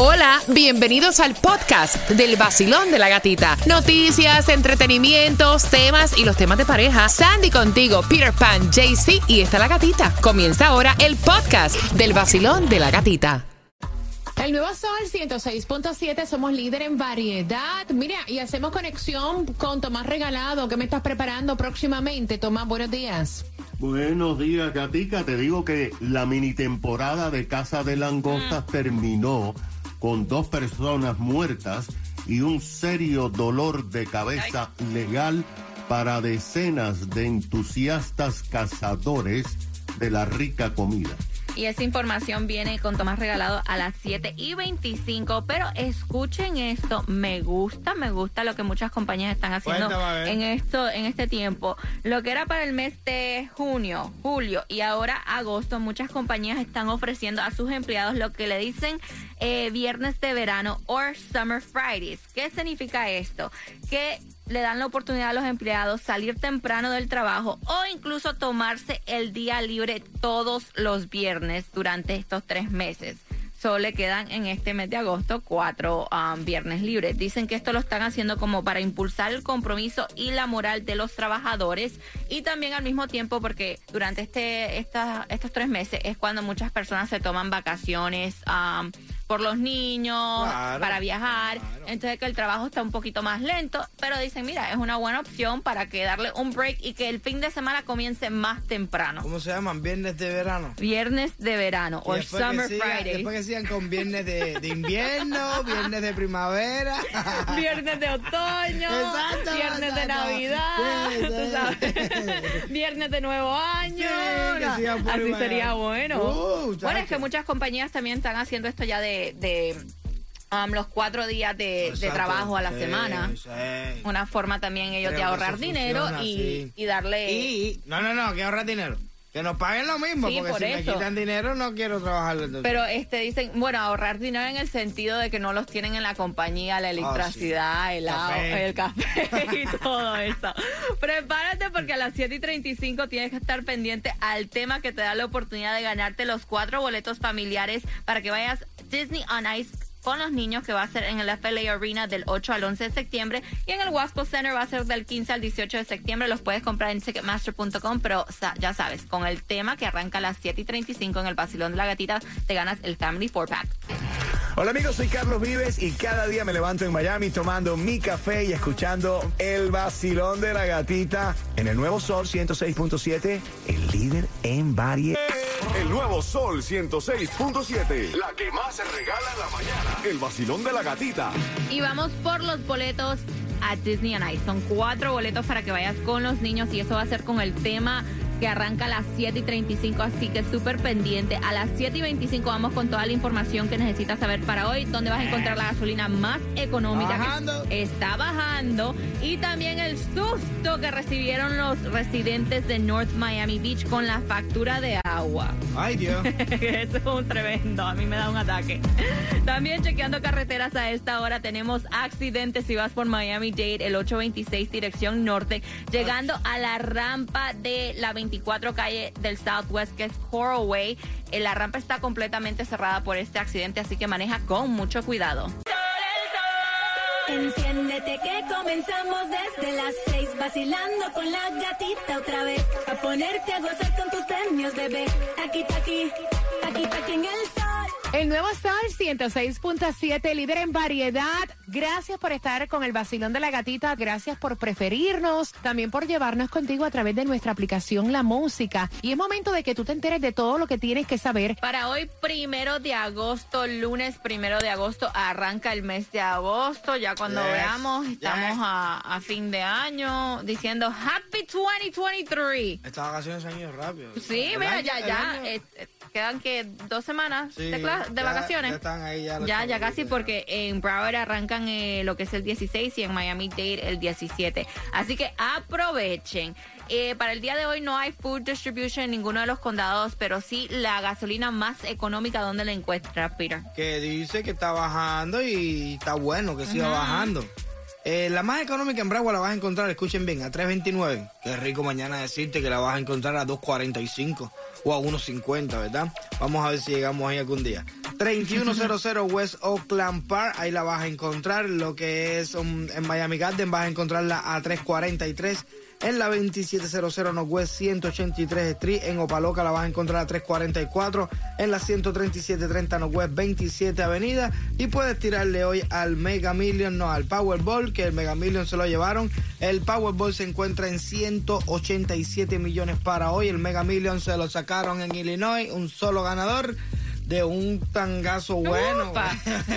Hola, bienvenidos al podcast del vacilón de la gatita. Noticias, entretenimientos, temas y los temas de pareja. Sandy contigo, Peter Pan, JC y está la gatita. Comienza ahora el podcast del vacilón de la gatita. El nuevo Sol 106.7, somos líder en variedad. Mira, y hacemos conexión con Tomás Regalado, que me estás preparando próximamente. Tomás, buenos días. Buenos días, Gatica. Te digo que la mini temporada de Casa de Langostas terminó con dos personas muertas y un serio dolor de cabeza legal para decenas de entusiastas cazadores de la rica comida. Y esa información viene con Tomás Regalado a las 7 y 25. Pero escuchen esto, me gusta, me gusta lo que muchas compañías están haciendo en esto, en este tiempo. Lo que era para el mes de junio, julio y ahora agosto, muchas compañías están ofreciendo a sus empleados lo que le dicen eh, viernes de verano o Summer Fridays. ¿Qué significa esto? Que le dan la oportunidad a los empleados salir temprano del trabajo o incluso tomarse el día libre todos los viernes durante estos tres meses. Solo le quedan en este mes de agosto cuatro um, viernes libres. Dicen que esto lo están haciendo como para impulsar el compromiso y la moral de los trabajadores y también al mismo tiempo porque durante este, estos tres meses es cuando muchas personas se toman vacaciones. Um, por los niños, para viajar. Entonces que el trabajo está un poquito más lento, pero dicen, mira, es una buena opción para que darle un break y que el fin de semana comience más temprano. ¿Cómo se llaman? ¿Viernes de verano? Viernes de verano o Summer Friday. Después que sigan con viernes de, invierno, viernes de primavera. viernes de otoño, viernes de Navidad, viernes de nuevo año. así sería bueno. Uh, bueno, es que muchas compañías también están haciendo esto ya de de, um, los cuatro días de, trabajo a la semana. Una forma también ellos de ahorrar dinero y, darle... no, no, no, que ahorrar dinero. Que nos paguen lo mismo, porque si me quitan dinero no quiero trabajar. Pero este dicen, bueno, ahorrar dinero en el sentido de que no los tienen en la compañía, la ah, electricidad, el agua, el café y todo eso. Prepárate porque a las 7 y 35 tienes que estar pendiente al tema que te da la oportunidad de ganarte los cuatro boletos familiares para que vayas Disney on Ice con los niños que va a ser en el FLA Arena del 8 al 11 de septiembre y en el Wasco Center va a ser del 15 al 18 de septiembre. Los puedes comprar en ticketmaster.com, pero ya sabes, con el tema que arranca a las 7 y 35 en el Basilón de la Gatita, te ganas el Family 4-Pack. Hola amigos, soy Carlos Vives y cada día me levanto en Miami tomando mi café y escuchando el vacilón de la gatita en el nuevo Sol 106.7, el líder en variedad. Nuevo Sol 106.7. La que más se regala en la mañana. El vacilón de la gatita. Y vamos por los boletos a Disney Ice. Son cuatro boletos para que vayas con los niños y eso va a ser con el tema que arranca a las 7 y 35, así que súper pendiente. A las 7 y 25 vamos con toda la información que necesitas saber para hoy, donde vas a encontrar la gasolina más económica. Bajando. está bajando. Y también el susto que recibieron los residentes de North Miami Beach con la factura de agua. Ay, Dios. Eso es un tremendo, a mí me da un ataque. También chequeando carreteras a esta hora tenemos accidentes si vas por Miami Dade, el 826 dirección norte, llegando a la rampa de la 20 24 calle del Southwest, que es Coral Way. Eh, la rampa está completamente cerrada por este accidente, así que maneja con mucho cuidado. Enciéndete que comenzamos desde las seis vacilando con la gatita otra vez a ponerte a gozar con tus premios bebé aquí aquí aquí aquí en el el nuevo Sol 106.7, líder en variedad. Gracias por estar con el vacilón de la gatita. Gracias por preferirnos. También por llevarnos contigo a través de nuestra aplicación La Música. Y es momento de que tú te enteres de todo lo que tienes que saber. Para hoy, primero de agosto, lunes primero de agosto, arranca el mes de agosto. Ya cuando veamos, estamos a, fin de año diciendo Happy 2023. Estas vacaciones han ido rápido. Sí, mira, ya, ya quedan que dos semanas de, vacaciones. Ya, ya, casi porque en Broward arrancan eh, lo que es el 16 y en Miami Dade el 17. Así que aprovechen. Eh, para el día de hoy no hay food distribution en ninguno de los condados, pero sí la gasolina más económica, ¿dónde la encuentra, Peter? Que dice que está bajando y está bueno que siga bajando. Eh, la más económica en Broward la vas a encontrar, escuchen bien, a 3.29. Qué rico mañana decirte que la vas a encontrar a 2.45 o a 1.50, ¿verdad? Vamos a ver si llegamos ahí algún día. 3100 West Oakland Park, ahí la vas a encontrar. Lo que es um, en Miami Garden vas a encontrarla a 343 en la 2700 Northwest 183 Street. En Opaloca la vas a encontrar a 344 en la 13730 Northwest 27 Avenida. Y puedes tirarle hoy al Mega Million, no al Powerball, que el Mega Million se lo llevaron. El Powerball se encuentra en 187 millones para hoy. El Mega Million se lo sacaron en Illinois, un solo ganador de un tangazo bueno.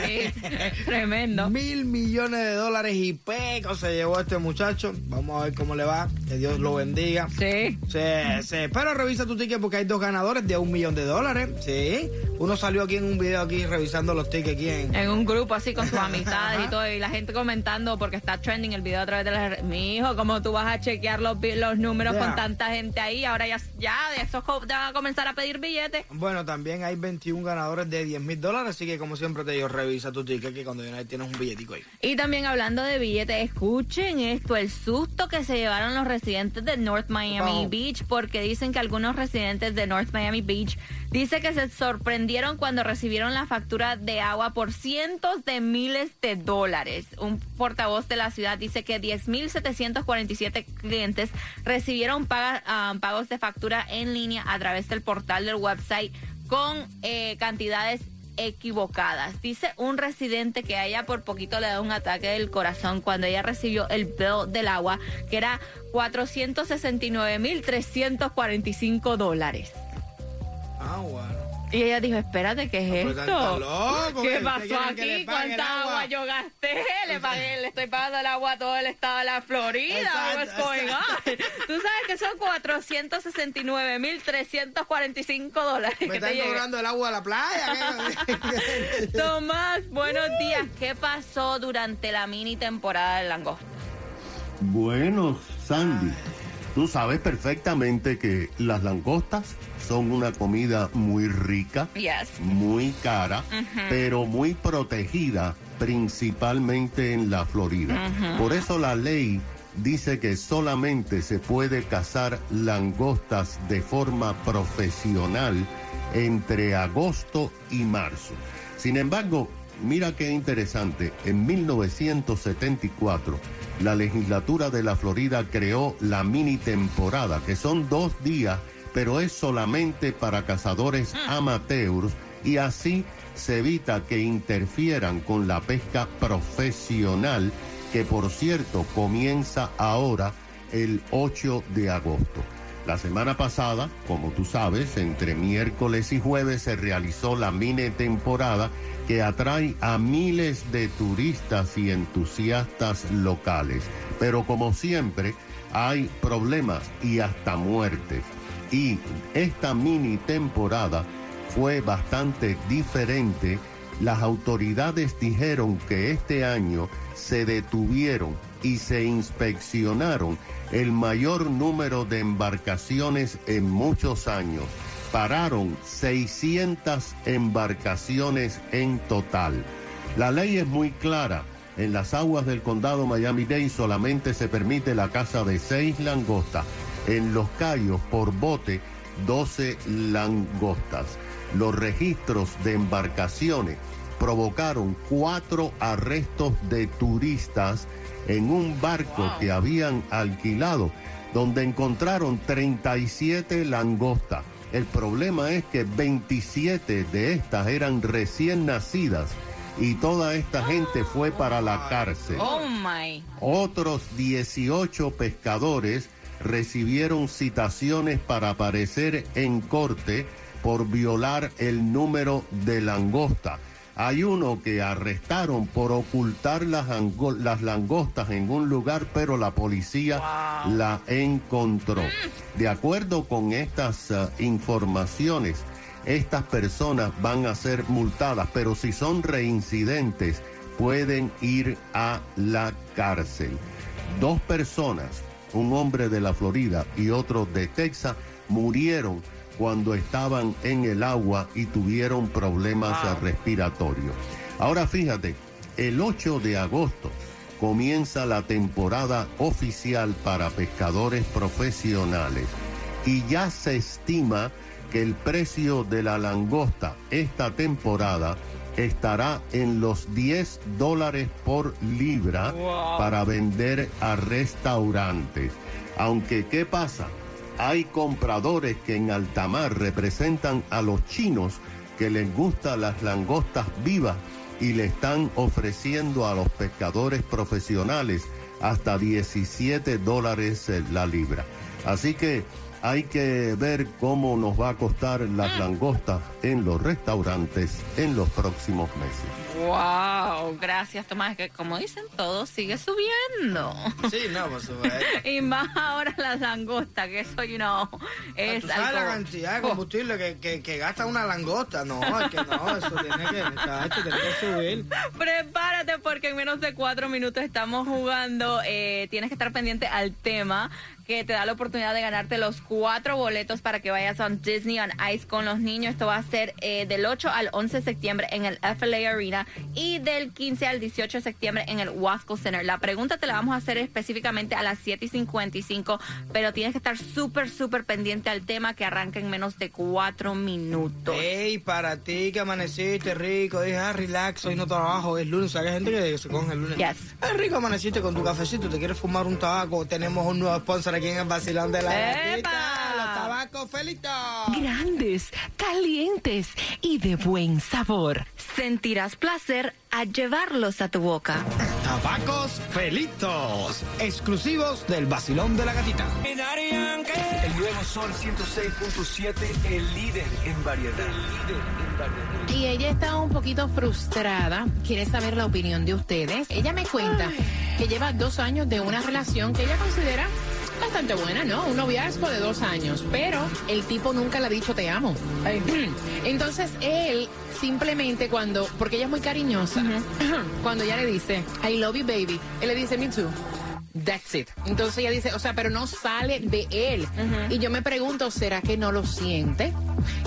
tremendo. Mil millones de dólares y peco se llevó este muchacho. Vamos a ver cómo le va. Que Dios lo bendiga. Sí. Sí, sí. Pero revisa tu ticket porque hay dos ganadores de un millón de dólares. Sí. Uno salió aquí en un video aquí revisando los tickets aquí en... En un grupo así con sus amistades y todo. Y la gente comentando porque está trending el video a través de las... Mi hijo, ¿cómo tú vas a chequear los, los números con tanta gente ahí? Ahora ya, ya de estos te van a comenzar a pedir billetes. Bueno, también hay 21 ganadores de 10 mil dólares, así que como siempre te digo, revisa tu ticket que cuando vienes tienes un billetico ahí. Y también hablando de billetes, escuchen esto, el susto que se llevaron los residentes de North Miami Beach, porque dicen que algunos residentes de North Miami Beach dice que se sorprendieron cuando recibieron la factura de agua por cientos de miles de dólares. Un portavoz de la ciudad dice que 10.747 clientes recibieron ah, pagos de factura en línea a través del portal del website con eh, cantidades equivocadas. Dice un residente que a ella por poquito le da un ataque del corazón cuando ella recibió el bill del agua, que era 469.345 dólares. Ah, bueno. Y ella dijo, espérate, ¿qué es Pues esto? loco, ¿Qué pasó aquí? ¿Cuánta agua? agua yo gasté? Le pagué, le estoy pagando el agua a todo el estado de la Florida. Exacto, going on? Tú sabes que son 469.345 dólares Me están cobrando el agua a la playa. Tomás, buenos días. ¿Qué pasó durante la mini temporada de langosta? Bueno, Sandy, tú sabes perfectamente que las langostas son una comida muy rica, Yes. muy cara, pero muy protegida, principalmente en la Florida. Por eso la ley dice que solamente se puede cazar langostas de forma profesional entre agosto y marzo. Sin embargo, mira qué interesante, en 1974 la legislatura de la Florida creó la mini temporada, que son dos días, pero es solamente para cazadores amateurs y así se evita que interfieran con la pesca profesional, que por cierto comienza ahora el 8 de agosto. La semana pasada, como tú sabes, entre miércoles y jueves se realizó la mini temporada que atrae a miles de turistas y entusiastas locales. Pero como siempre, hay problemas y hasta muertes. Y esta mini temporada fue bastante diferente. Las autoridades dijeron que este año se detuvieron y se inspeccionaron el mayor número de embarcaciones en muchos años. Pararon 600 embarcaciones en total. La ley es muy clara. En las aguas del condado Miami-Dade solamente se permite la caza de seis langostas. En los cayos por bote 12 langostas. Los registros de embarcaciones provocaron cuatro arrestos de turistas en un barco que habían alquilado, donde encontraron 37 langostas. El problema es que 27 de estas eran recién nacidas y toda esta gente fue para la cárcel. Oh my. Otros 18 pescadores recibieron citaciones para aparecer en corte por violar el número de langosta. Hay uno que arrestaron por ocultar las, ango- las langostas en un lugar, pero la policía la encontró. De acuerdo con estas eh, informaciones, estas personas van a ser multadas, pero si son reincidentes, pueden ir a la cárcel. Dos personas, un hombre de la Florida y otro de Texas, murieron cuando estaban en el agua y tuvieron problemas respiratorios. Ahora fíjate, el 8 de agosto comienza la temporada oficial para pescadores profesionales y ya se estima que el precio de la langosta esta temporada estará en los 10 dólares por libra para vender a restaurantes. Aunque, ¿qué pasa? Hay compradores que en altamar representan a los chinos que les gustan las langostas vivas y le están ofreciendo a los pescadores profesionales hasta 17 dólares la libra. Así que hay que ver cómo nos va a costar las mm. langostas en los restaurantes en los próximos meses. Wow, gracias Tomás, que como dicen todos, sigue subiendo. Sí, no, pues sube. y más ahora las langostas, que eso, you know, es ¿Tú sabes la cantidad de combustible que, que, que, gasta una langosta? No, es que no, eso tiene que, esto tiene que subir. Prepárate porque en menos de cuatro minutos estamos jugando. Eh, tienes que estar pendiente al tema que te da la oportunidad de ganarte los cuatro boletos para que vayas a Disney on Ice con los niños. Esto va a ser eh, del 8 al 11 de septiembre en el FLA Arena y del 15 al 18 de septiembre en el Wasco Center. La pregunta te la vamos a hacer específicamente a las 7 y 55, pero tienes que estar súper, súper pendiente al tema que arranca en menos de cuatro minutos. Ey, para ti que amaneciste rico, dije, ah, relax, hoy no trabajo, es lunes, hay gente que se coge el lunes. Yes. Es rico amaneciste con tu cafecito, te quieres fumar un tabaco, tenemos un nuevo sponsor aquí en el vacilón de la gatita, los tabacos felitos. Grandes, calientes y de buen sabor. Sentirás placer al llevarlos a tu boca. Tabacos Felitos, exclusivos del vacilón de la gatita. El nuevo Sol 106.7, el líder en variedad. El líder en variedad. Y ella está un poquito frustrada, quiere saber la opinión de ustedes. Ella me cuenta que lleva dos años de una relación que ella considera bastante buena, ¿no? Un noviazgo de dos años, pero el tipo nunca le ha dicho te amo. Entonces él simplemente cuando, porque ella es muy cariñosa, cuando ella le dice I love you baby, él le dice me too. That's it. Entonces ella dice, o sea, pero no sale de él. Y yo me pregunto, ¿será que no lo siente?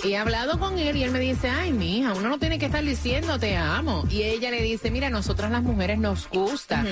He hablado con él y él me dice, ay, mija, uno no tiene que estar diciendo te amo. Y ella le dice, mira, nosotras las mujeres nos gusta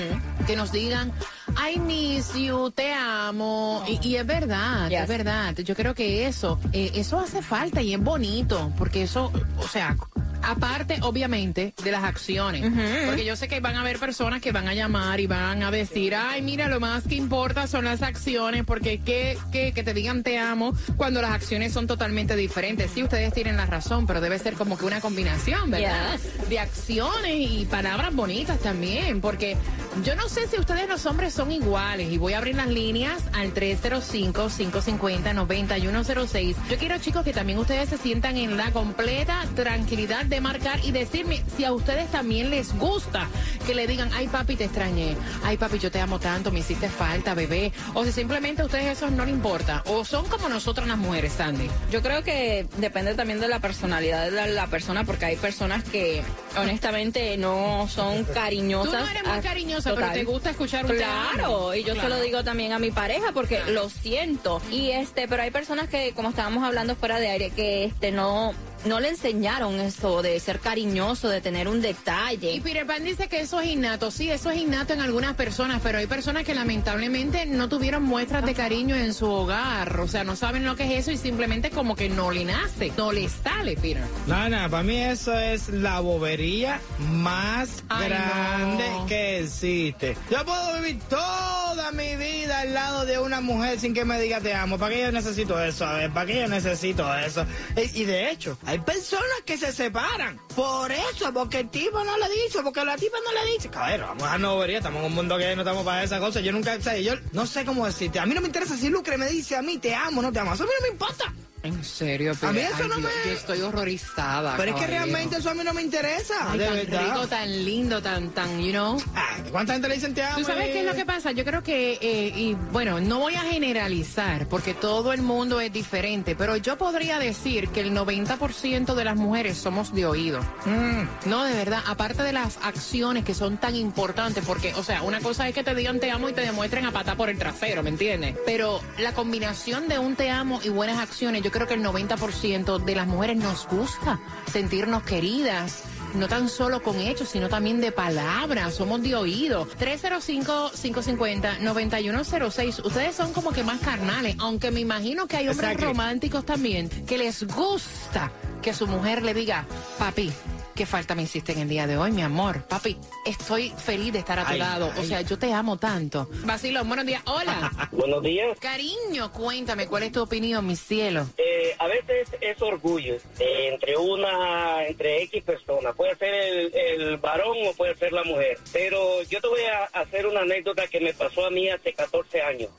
que nos digan, I miss you, te amo. Y, es verdad, es verdad. Yo creo que eso, eh, eso hace falta y es bonito, porque eso, o sea, Aparte, obviamente, de las acciones. Porque yo sé que van a haber personas que van a llamar y van a decir, ay, mira, lo más que importa son las acciones, porque que, que, que te digan te amo cuando las acciones son totalmente diferentes. Sí, ustedes tienen la razón, pero debe ser como que una combinación, ¿verdad? De acciones y palabras bonitas también, porque yo no sé si ustedes los hombres son iguales y voy a abrir las líneas al 305-550-9106. Yo quiero, chicos, que también ustedes se sientan en la completa tranquilidad de marcar y decirme si a ustedes también les gusta que le digan, ay papi, te extrañé, ay papi, yo te amo tanto, me hiciste falta, bebé, o si simplemente a ustedes eso no les importa, o son como nosotras las mujeres, Sandy. Yo creo que depende también de la personalidad de la, persona, porque hay personas que honestamente no son cariñosas. Tú no eres muy cariñosa, pero te gusta escuchar un Claro, y yo se lo digo también a mi pareja porque lo siento. Y este, pero hay personas que, como estábamos hablando fuera de aire, que este no no le enseñaron eso de ser cariñoso, de tener un detalle. Y Peter Pan dice que eso es innato. Sí, eso es innato en algunas personas, pero hay personas que lamentablemente no tuvieron muestras de cariño en su hogar. O sea, no saben lo que es eso y simplemente como que no le nace, no le sale, Peter. No, no, para mí eso es la bobería más grande que existe. Yo puedo vivir toda mi vida al lado de una mujer sin que me diga te amo. ¿Para qué yo necesito eso? A ver, ¿para qué yo necesito eso? Y, y de hecho, hay personas que se separan. Por eso, porque el tipo no le dice, porque la tipa no le dice. Cabrón, vamos a no estamos en un mundo que no estamos para esa cosa. Yo nunca, sé, yo no sé cómo decirte. A mí no me interesa si Lucre me dice a mí te amo, no te amo. Eso a mí no me importa. En serio, pero a mí eso no me... yo estoy horrorizada. Pero es que realmente eso a mí no me interesa. de tan verdad. rico, tan lindo, tan, tan, you know. Ah, ¿Cuánta gente le dicen te amo? ¿Tú sabes qué es lo que pasa? Yo creo que, eh, y bueno, no voy a generalizar porque todo el mundo es diferente, pero yo podría decir que el 90% de las mujeres somos de oído. Mm. No, de verdad, aparte de las acciones que son tan importantes, porque, o sea, una cosa es que te digan te amo y te demuestren a patar por el trasero, ¿me entiendes? Pero la combinación de un te amo y buenas acciones, yo creo que el 90% de las mujeres nos gusta sentirnos queridas, no tan solo con hechos, sino también de palabras, somos de oído. 305-550-9106. Ustedes son como que más carnales, aunque me imagino que hay hombres románticos también que les gusta que su mujer le diga, papi, qué falta me hiciste en el día de hoy, mi amor. Papi, estoy feliz de estar a tu lado. O sea, yo te amo tanto. Vacilón, buenos días. Hola. buenos días. Cariño, cuéntame, ¿cuál es tu opinión, mi cielo? Eh, a veces es orgullo eh, entre una, entre X personas. Puede ser el, varón o puede ser la mujer. Pero yo te voy a hacer una anécdota que me pasó a mí hace 14 años.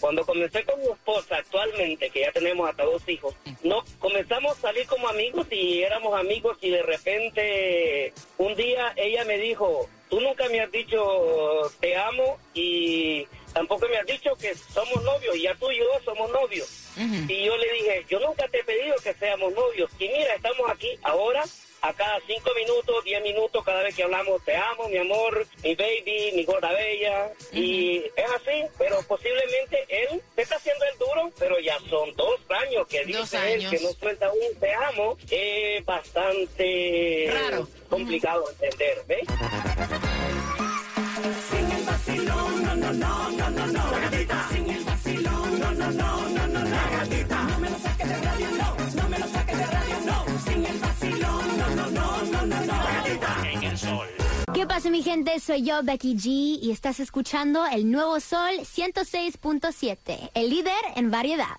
Cuando comencé con mi esposa actualmente, que ya tenemos hasta dos hijos, no comenzamos a salir como amigos y éramos amigos y de repente un día ella me dijo, tú nunca me has dicho te amo y tampoco me has dicho que somos novios, y ya tú y yo somos novios. Y yo le dije, yo nunca te he pedido que seamos novios. Y mira, estamos aquí ahora, a cada cinco minutos, diez minutos, cada vez que hablamos, te amo, mi amor, mi baby, mi gorda bella. Y es así, pero posiblemente él se está haciendo el pero ya son dos años que dice él que no suelta un te amo. Es bastante Raro. complicado entender, ¿ves? no, no, no, no, no, la gatita. Sin el vacilón, no, no, no, no, no, la gatita. No me lo saques de radio, no, no me lo saques de radio, no. Sin el vacilón, no, no, no, no, no, no, la gatita. En el sol. ¿Qué pasa mi gente? Soy yo, Becky G, y estás escuchando el nuevo Sol 106.7, el líder en variedad.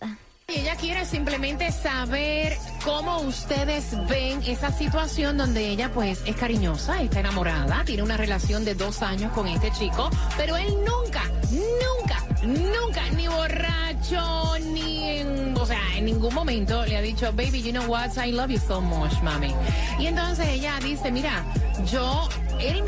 Ella quiere simplemente saber cómo ustedes ven esa situación donde ella pues es cariñosa, está enamorada, tiene una relación de dos años con este chico, pero él nunca, nunca, nunca, ni borracho, ni en, o sea, en ningún momento le ha dicho, baby, you know what, I love you so much, mami. Y entonces ella dice, mira, yo, él,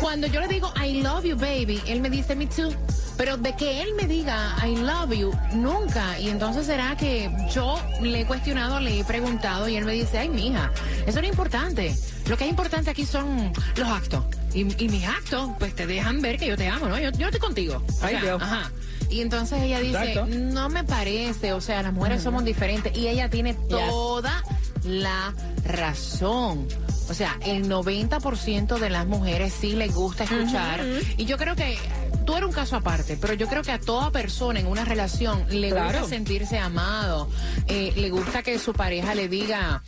cuando yo le digo, I love you, baby, él me dice, me too. Pero de que él me diga I love you, nunca. Y entonces será que yo le he cuestionado, le he preguntado y él me dice, ay, mija, eso no es importante. Lo que es importante aquí son los actos. Y, mis actos, pues te dejan ver que yo te amo, ¿no? Yo, yo estoy contigo. Ay, Dios. Ajá. Y entonces ella dice, no me parece, o sea, las mujeres somos diferentes. Y ella tiene toda la razón. O sea, el 90% de las mujeres sí les gusta escuchar. Y yo creo que tú eres un caso aparte, pero yo creo que a toda persona en una relación le gusta sentirse amado, eh, le gusta que su pareja le diga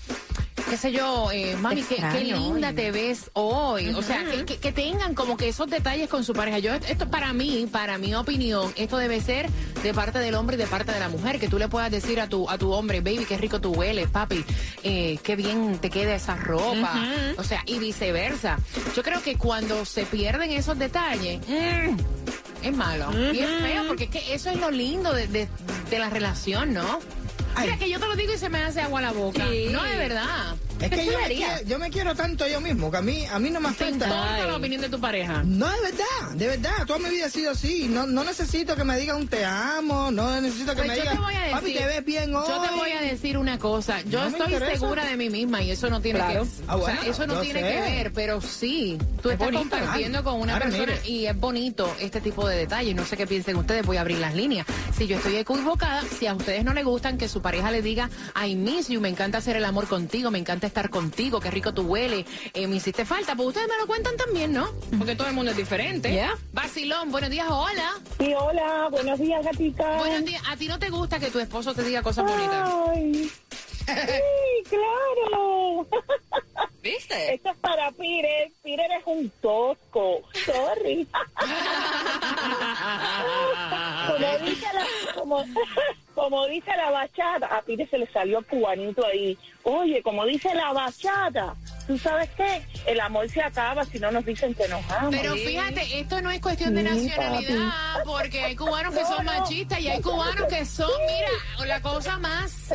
qué sé yo, eh, mami, qué, linda te ves hoy. O sea, que, tengan como que esos detalles con su pareja. Yo, esto para mí, para mi opinión, esto debe ser de parte del hombre y de parte de la mujer. Que tú le puedas decir a tu, a tu hombre, baby, qué rico tú hueles, papi, eh, qué bien te queda esa ropa. O sea, y viceversa. Yo creo que cuando se pierden esos detalles, mm, es malo. Y es feo, porque es que eso es lo lindo de, de la relación, ¿no? Mira, que yo te lo digo y se me hace agua la boca. No, es verdad. Es que yo me, quiero, yo me, quiero, tanto yo mismo, que a mí, a mí no me afecta. ¿Te la opinión de tu pareja? No, de verdad, de verdad. Toda mi vida ha sido así. No, no necesito que me diga un te amo, no necesito que pues me diga, papi, te ves bien hoy. Yo te voy a decir una cosa. Yo estoy segura de mí misma y eso no tiene que ah, o sea, eso no tiene que ver, pero sí, tú estás compartiendo con una persona y es bonito este tipo de detalles. No sé qué piensen ustedes, voy a abrir las líneas. Si yo estoy equivocada, si a ustedes no les gustan que su pareja le diga, I miss you, me encanta hacer el amor contigo, me encanta estar contigo, qué rico tú hueles, eh, me hiciste falta, pues ustedes me lo cuentan también, ¿no? Porque todo el mundo es diferente. ¿Ya? Basilón, buenos días, hola. Sí, hola, buenos días, gatita. Buenos días, ¿a ti no te gusta que tu esposo te diga cosas bonitas? Ay, sí, claro. ¿Viste? Esto es para Pire. Pire es un tosco. Sorry. como dice la... Como, como dice la bachata, a Pire se le salió cubanito ahí. Oye, como dice la bachata, ¿tú sabes qué? El amor se acaba si no nos dicen que nos aman. Pero fíjate, esto no es cuestión de nacionalidad, porque hay cubanos que son machistas y hay cubanos que son, mira, la cosa más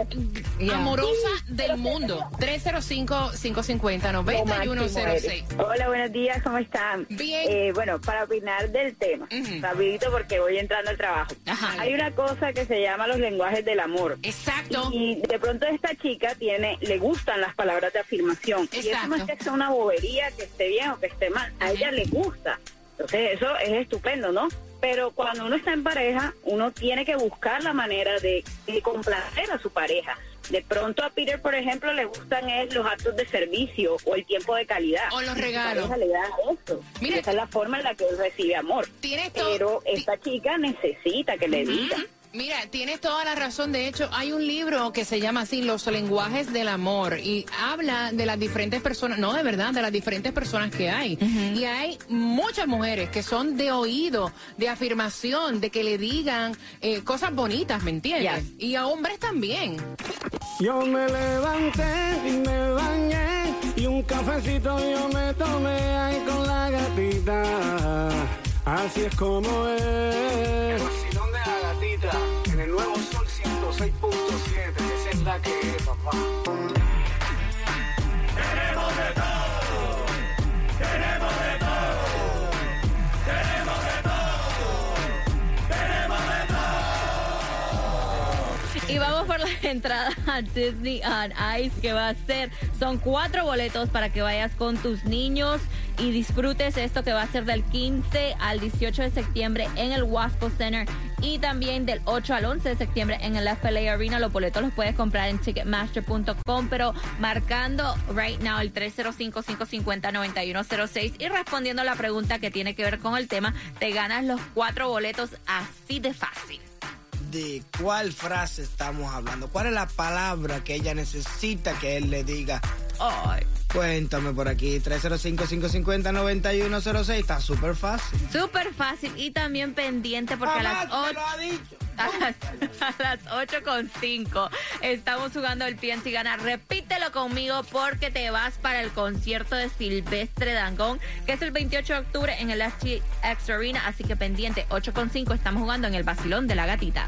amorosa del mundo. 305-550-9106. Hola, buenos días, ¿cómo están? Bien. Eh, bueno, para opinar del tema, rapidito porque voy entrando al trabajo. Hay una cosa que se llama los lenguajes del amor. Exacto. Y de pronto esta chica tiene, le gustan las palabras de afirmación. Y eso no es que sea una bobería, que esté bien o que esté mal. A ella le gusta. Entonces eso es estupendo, ¿no? Pero cuando uno está en pareja, uno tiene que buscar la manera de, complacer a su pareja. De pronto a Peter, por ejemplo, le gustan es los actos de servicio o el tiempo de calidad. O los regalos. le da. Esa es la forma en la que él recibe amor. Pero esta chica necesita que le diga. Mira, tienes toda la razón. De hecho, hay un libro que se llama así, Los lenguajes del amor, y habla de las diferentes personas, no de verdad, de las diferentes personas que hay. Y hay muchas mujeres que son de oído, de afirmación, de que le digan eh, cosas bonitas, ¿me entiendes? Y a hombres también. Yo me levanté y me bañé, y un cafecito yo me tomé ahí con la gatita. Así es como es en el nuevo Sol 106.7. Esa es la que es, papá. Y vamos por la entrada a Disney on Ice que va a ser. Son cuatro boletos para que vayas con tus niños y disfrutes esto que va a ser del 15 al 18 de septiembre en el Wasco Center y también del 8 al 11 de septiembre en el FLA Arena. Los boletos los puedes comprar en ticketmaster.com, pero marcando right now el 305-550-9106 y respondiendo la pregunta que tiene que ver con el tema, te ganas los cuatro boletos así de fácil de cuál frase estamos hablando. ¿Cuál es la palabra que ella necesita que él le diga? Ay. Cuéntame por aquí, 305-550-9106. Está súper fácil. Súper fácil y también pendiente porque a las 8. A las, a las 8 con 5 estamos jugando el Piensa y Gana. Repítelo conmigo porque te vas para el concierto de Silvestre Dangón, que es el 28 de octubre en el SGX Arena. Así que pendiente, 8 con 5 estamos jugando en el Basilón de la Gatita.